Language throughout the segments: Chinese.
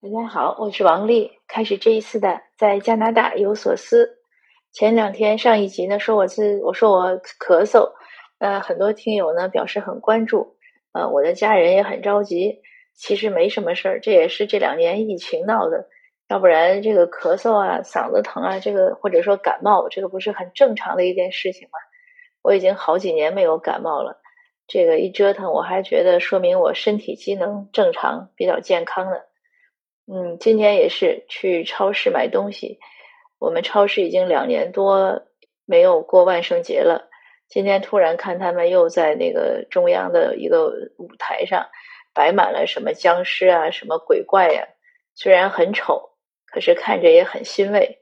大家好，我是王丽。开始这一次的在加拿大有所思。前两天上一集呢，说我是我说我咳嗽，呃，很多听友呢表示很关注，呃，我的家人也很着急。其实没什么事儿，这也是这两年疫情闹的，要不然这个咳嗽啊、嗓子疼啊，这个或者说感冒，这个不是很正常的一件事情吗？我已经好几年没有感冒了，这个一折腾，我还觉得说明我身体机能正常，比较健康的。嗯，今天也是去超市买东西。我们超市已经两年多没有过万圣节了。今天突然看他们又在那个中央的一个舞台上摆满了什么僵尸啊、什么鬼怪呀。虽然很丑，可是看着也很欣慰，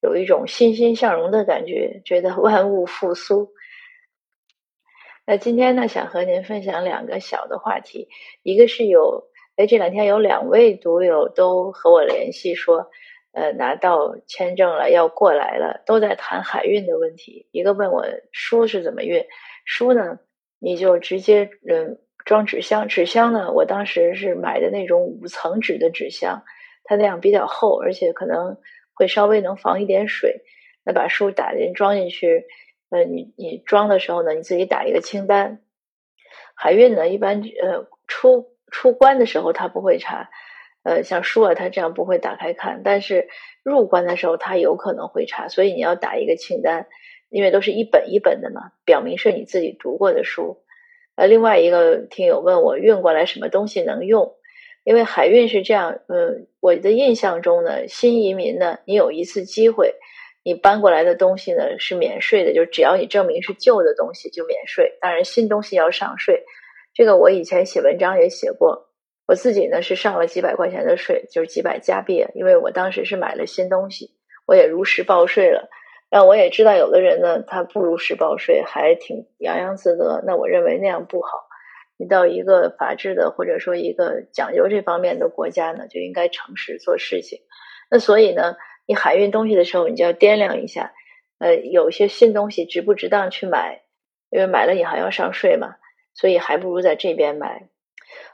有一种欣欣向荣的感觉，觉得万物复苏。那今天呢，想和您分享两个小的话题，一个是有。哎，这两天有两位读友都和我联系说，呃，拿到签证了，要过来了，都在谈海运的问题。一个问我书是怎么运，书呢，你就直接嗯装纸箱，纸箱呢，我当时是买的那种五层纸的纸箱，它那样比较厚，而且可能会稍微能防一点水。那把书打进装进去，呃，你你装的时候呢，你自己打一个清单。海运呢，一般呃出。出关的时候他不会查，呃，像书啊，他这样不会打开看。但是入关的时候他有可能会查，所以你要打一个清单，因为都是一本一本的嘛，表明是你自己读过的书。呃，另外一个听友问我运过来什么东西能用，因为海运是这样，嗯，我的印象中呢，新移民呢，你有一次机会，你搬过来的东西呢是免税的，就只要你证明是旧的东西就免税，当然新东西要上税。这个我以前写文章也写过，我自己呢是上了几百块钱的税，就是几百加币，因为我当时是买了新东西，我也如实报税了。但我也知道有的人呢，他不如实报税，还挺洋洋自得。那我认为那样不好。你到一个法治的或者说一个讲究这方面的国家呢，就应该诚实做事情。那所以呢，你海运东西的时候，你就要掂量一下，呃，有些新东西值不值当去买，因为买了你还要上税嘛。所以还不如在这边买。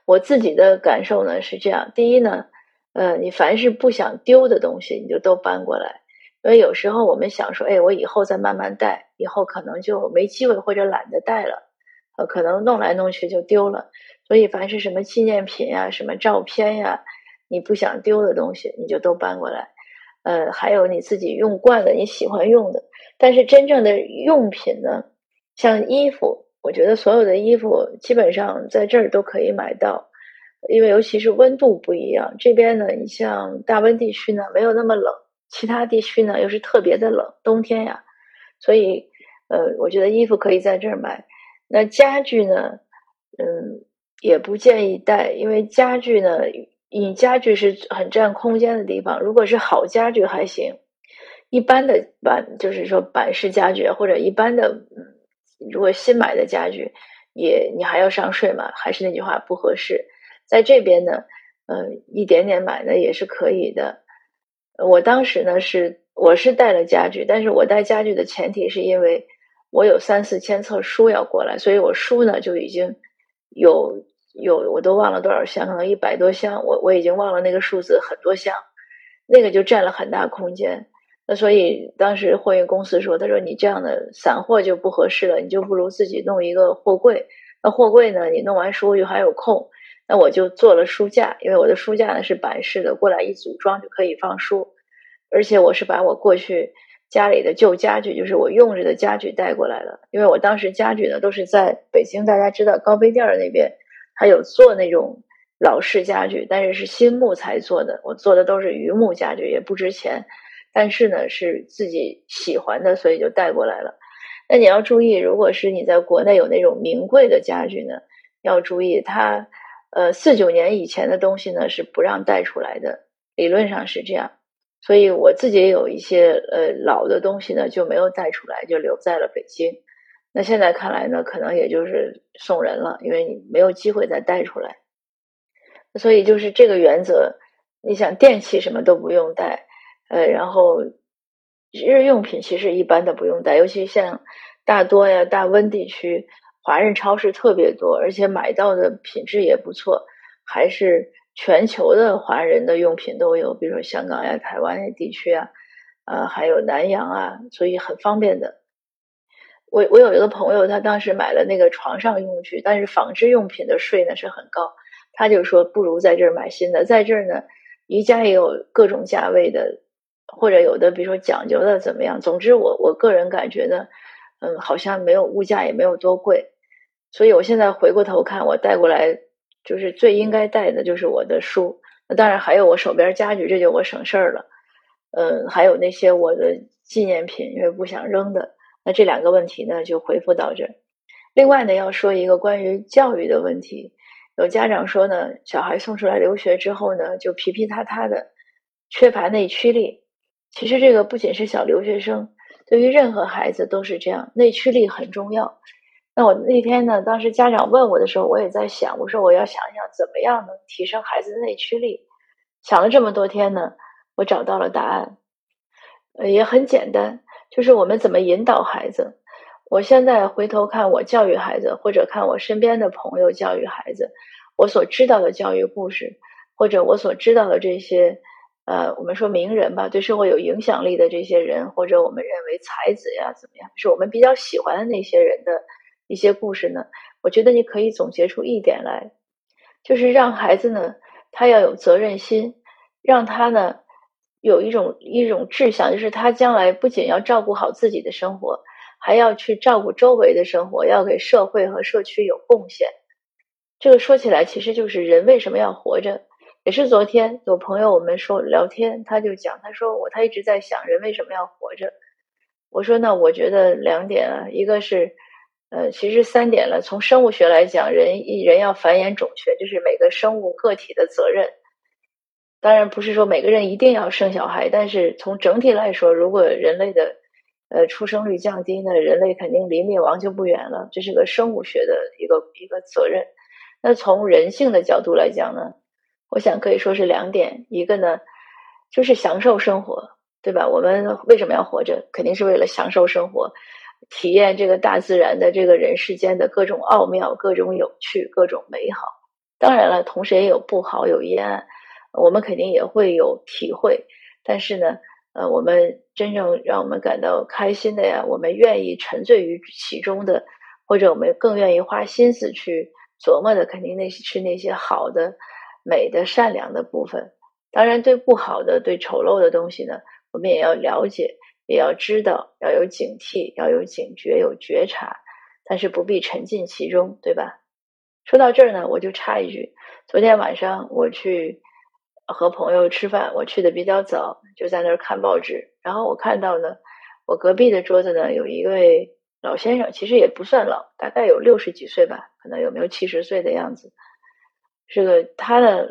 我自己的感受呢是这样：第一呢，呃，你凡是不想丢的东西，你就都搬过来。因为有时候我们想说，哎，我以后再慢慢带，以后可能就没机会或者懒得带了，呃，可能弄来弄去就丢了。所以凡是什么纪念品呀、什么照片呀，你不想丢的东西，你就都搬过来。呃，还有你自己用惯了、你喜欢用的，但是真正的用品呢，像衣服。我觉得所有的衣服基本上在这儿都可以买到，因为尤其是温度不一样。这边呢，你像大温地区呢没有那么冷，其他地区呢又是特别的冷，冬天呀。所以，呃，我觉得衣服可以在这儿买。那家具呢，嗯，也不建议带，因为家具呢，你家具是很占空间的地方。如果是好家具还行，一般的板就是说板式家具或者一般的，嗯。如果新买的家具，也你还要上税嘛？还是那句话，不合适。在这边呢，呃，一点点买呢也是可以的。我当时呢是我是带了家具，但是我带家具的前提是因为我有三四千册书要过来，所以我书呢就已经有有我都忘了多少箱，可能一百多箱，我我已经忘了那个数字，很多箱，那个就占了很大空间。那所以当时货运公司说：“他说你这样的散货就不合适了，你就不如自己弄一个货柜。那货柜呢，你弄完书又还有空。那我就做了书架，因为我的书架呢是板式的，过来一组装就可以放书。而且我是把我过去家里的旧家具，就是我用着的家具带过来了。因为我当时家具呢都是在北京，大家知道高碑店那边还有做那种老式家具，但是是新木材做的，我做的都是榆木家具，也不值钱。”但是呢，是自己喜欢的，所以就带过来了。那你要注意，如果是你在国内有那种名贵的家具呢，要注意它，呃，四九年以前的东西呢是不让带出来的，理论上是这样。所以我自己有一些呃老的东西呢就没有带出来，就留在了北京。那现在看来呢，可能也就是送人了，因为你没有机会再带出来。所以就是这个原则，你想电器什么都不用带。呃，然后日用品其实一般的不用带，尤其像大多呀、大温地区，华人超市特别多，而且买到的品质也不错，还是全球的华人的用品都有，比如说香港呀、台湾地区啊，呃，还有南洋啊，所以很方便的。我我有一个朋友，他当时买了那个床上用具，但是纺织用品的税呢是很高，他就说不如在这儿买新的，在这儿呢，宜家也有各种价位的，或者有的比如说讲究的怎么样。总之，我我个人感觉呢，嗯，好像没有物价也没有多贵。所以，我现在回过头看，我带过来就是最应该带的，就是我的书。那当然还有我手边家具，这就我省事儿了。嗯，还有那些我的纪念品，因为不想扔的。那这两个问题呢，就回复到这。另外呢，要说一个关于教育的问题。有家长说呢，小孩送出来留学之后呢，就皮皮塌塌的，缺乏内驱力。其实这个不仅是小留学生，对于任何孩子都是这样，内驱力很重要。那我那天呢？当时家长问我的时候，我也在想，我说我要想想怎么样能提升孩子的内驱力。想了这么多天呢，我找到了答案，呃，也很简单，就是我们怎么引导孩子。我现在回头看我教育孩子，或者看我身边的朋友教育孩子，我所知道的教育故事，或者我所知道的这些，呃，我们说名人吧，对社会有影响力的这些人，或者我们认为才子呀怎么样，是我们比较喜欢的那些人的。一些故事呢，我觉得你可以总结出一点来，就是让孩子呢，他要有责任心，让他呢有一种一种志向，就是他将来不仅要照顾好自己的生活，还要去照顾周围的生活，要给社会和社区有贡献。这个说起来，其实就是人为什么要活着。也是昨天有朋友我们说聊天，他就讲，他说我他一直在想人为什么要活着。我说那我觉得两点啊，一个是。呃，其实三点了。从生物学来讲，人一人要繁衍种群，这是每个生物个体的责任。当然，不是说每个人一定要生小孩，但是从整体来说，如果人类的呃出生率降低呢，人类肯定离灭亡就不远了。这是个生物学的一个一个责任。那从人性的角度来讲呢，我想可以说是两点：一个呢，就是享受生活，对吧？我们为什么要活着？肯定是为了享受生活。体验这个大自然的这个人世间的各种奥妙、各种有趣、各种美好。当然了，同时也有不好、有阴暗，我们肯定也会有体会。但是呢，呃，我们真正让我们感到开心的呀，我们愿意沉醉于其中的，或者我们更愿意花心思去琢磨的，肯定那是那些好的、美的、善良的部分。当然，对不好的、对丑陋的东西呢，我们也要了解。也要知道，要有警惕，要有警觉，有觉察，但是不必沉浸其中，对吧？说到这儿呢，我就插一句：昨天晚上我去和朋友吃饭，我去的比较早，就在那儿看报纸。然后我看到呢，我隔壁的桌子呢有一位老先生，其实也不算老，大概有六十几岁吧，可能有没有七十岁的样子。这个他呢，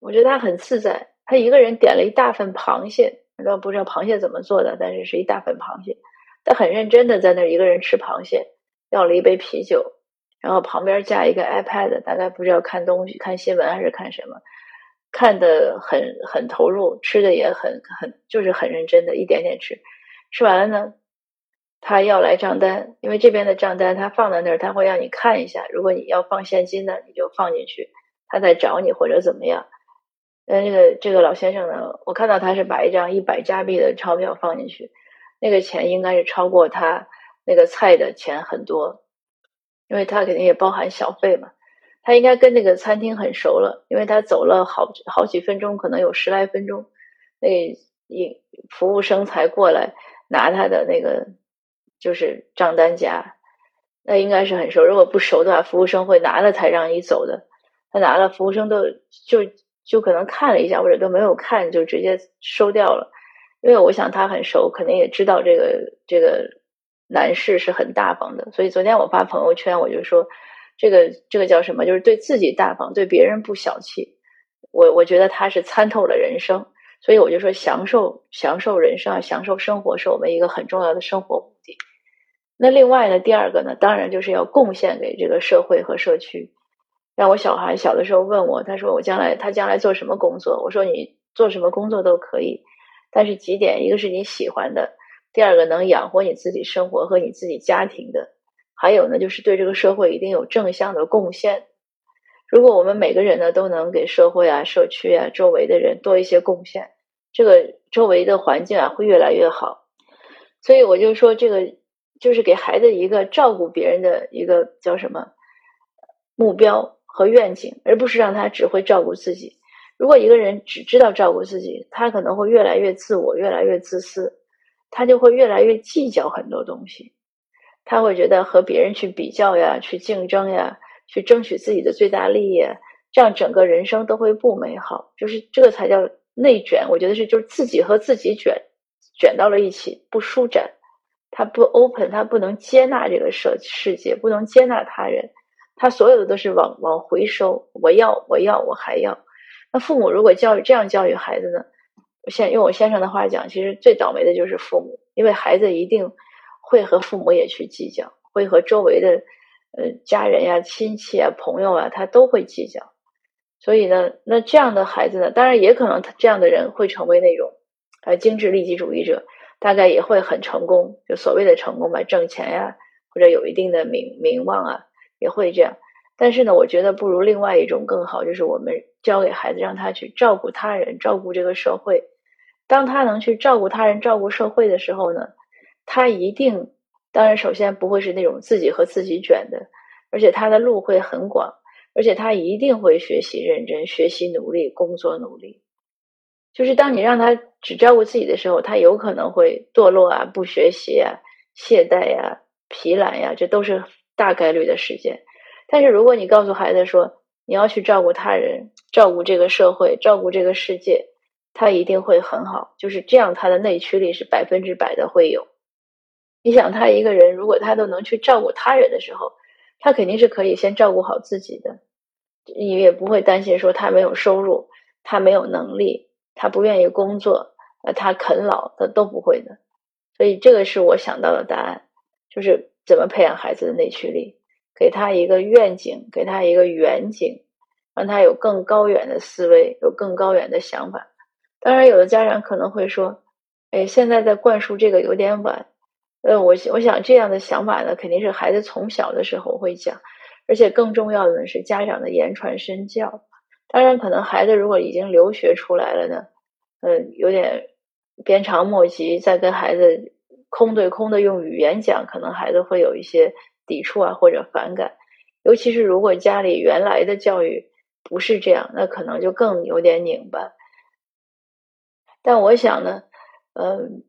我觉得他很自在，他一个人点了一大份螃蟹。倒不知道螃蟹怎么做的，但是是一大份螃蟹。他很认真的在那儿一个人吃螃蟹，要了一杯啤酒，然后旁边架一个 iPad，大概不知道看东西、看新闻还是看什么，看的很很投入，吃的也很很就是很认真的一点点吃。吃完了呢，他要来账单，因为这边的账单他放在那儿，他会让你看一下。如果你要放现金的，你就放进去，他再找你或者怎么样。那这个这个老先生呢，我看到他是把一张一百加币的钞票放进去，那个钱应该是超过他那个菜的钱很多，因为他肯定也包含小费嘛。他应该跟那个餐厅很熟了，因为他走了好好几分钟，可能有十来分钟，那一服务生才过来拿他的那个就是账单夹，那应该是很熟。如果不熟的话，服务生会拿了才让你走的。他拿了，服务生都就。就可能看了一下，或者都没有看，就直接收掉了。因为我想他很熟，肯定也知道这个这个男士是很大方的。所以昨天我发朋友圈，我就说这个这个叫什么？就是对自己大方，对别人不小气。我我觉得他是参透了人生，所以我就说享受享受人生，享受生活是我们一个很重要的生活目的。那另外呢，第二个呢，当然就是要贡献给这个社会和社区。让我小孩小的时候问我，他说我将来他将来做什么工作？我说你做什么工作都可以，但是几点，一个是你喜欢的，第二个能养活你自己生活和你自己家庭的，还有呢就是对这个社会一定有正向的贡献。如果我们每个人呢都能给社会啊、社区啊、周围的人多一些贡献，这个周围的环境啊会越来越好。所以我就说，这个就是给孩子一个照顾别人的一个叫什么目标和愿景，而不是让他只会照顾自己。如果一个人只知道照顾自己，他可能会越来越自我，越来越自私，他就会越来越计较很多东西。他会觉得和别人去比较呀，去竞争呀。去争取自己的最大利益，这样整个人生都会不美好。就是这个才叫内卷。我觉得是，就是自己和自己卷卷到了一起，不舒展，他不 open，他不能接纳这个世世界，不能接纳他人，他所有的都是往往回收。我要，我要，我还要。那父母如果教育这样教育孩子呢？先用我先生的话讲，其实最倒霉的就是父母，因为孩子一定会和父母也去计较，会和周围的。呃，家人呀、亲戚啊、朋友啊，他都会计较。所以呢，那这样的孩子呢，当然也可能他这样的人会成为那种呃精致利己主义者，大概也会很成功，就所谓的成功吧，挣钱呀，或者有一定的名名望啊，也会这样。但是呢，我觉得不如另外一种更好，就是我们教给孩子，让他去照顾他人，照顾这个社会。当他能去照顾他人、照顾社会的时候呢，他一定。当然，首先不会是那种自己和自己卷的，而且他的路会很广，而且他一定会学习认真、学习努力、工作努力。就是当你让他只照顾自己的时候，他有可能会堕落啊、不学习啊、懈怠呀、疲懒呀，这都是大概率的事件。但是如果你告诉孩子说你要去照顾他人、照顾这个社会、照顾这个世界，他一定会很好。就是这样，他的内驱力是百分之百的会有。你想他一个人，如果他都能去照顾他人的时候，他肯定是可以先照顾好自己的，你也不会担心说他没有收入，他没有能力，他不愿意工作，呃，他啃老，他都不会的。所以这个是我想到的答案，就是怎么培养孩子的内驱力，给他一个愿景，给他一个远景，让他有更高远的思维，有更高远的想法。当然，有的家长可能会说：“哎，现在在灌输这个有点晚。”呃，我我想这样的想法呢，肯定是孩子从小的时候会讲，而且更重要的呢是家长的言传身教。当然，可能孩子如果已经留学出来了呢，嗯，有点鞭长莫及，再跟孩子空对空的用语言讲，可能孩子会有一些抵触啊或者反感。尤其是如果家里原来的教育不是这样，那可能就更有点拧巴。但我想呢，嗯。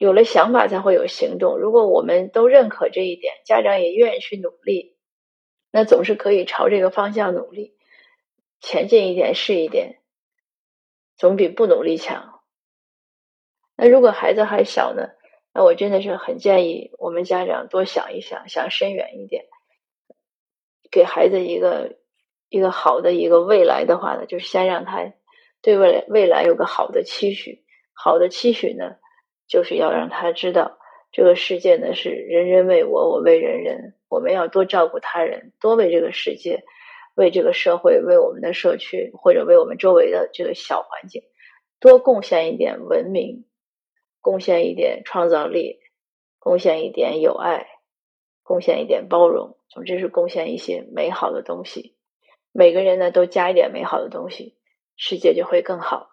有了想法才会有行动。如果我们都认可这一点，家长也愿意去努力，那总是可以朝这个方向努力，前进一点是一点，总比不努力强。那如果孩子还小呢？那我真的是很建议我们家长多想一想，想深远一点，给孩子一个一个好的一个未来的话呢，就是先让他对未来未来有个好的期许，好的期许呢。就是要让他知道，这个世界呢是人人为我，我为人人。我们要多照顾他人，多为这个世界、为这个社会、为我们的社区或者为我们周围的这个小环境多贡献一点文明，贡献一点创造力，贡献一点友爱，贡献一点包容。总之是贡献一些美好的东西。每个人呢都加一点美好的东西，世界就会更好。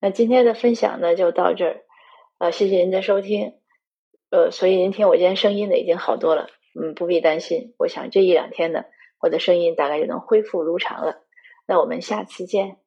那今天的分享呢就到这儿。呃，谢谢您的收听，呃，所以您听我今天声音呢已经好多了，嗯，不必担心，我想这一两天呢，我的声音大概就能恢复如常了。那我们下次见。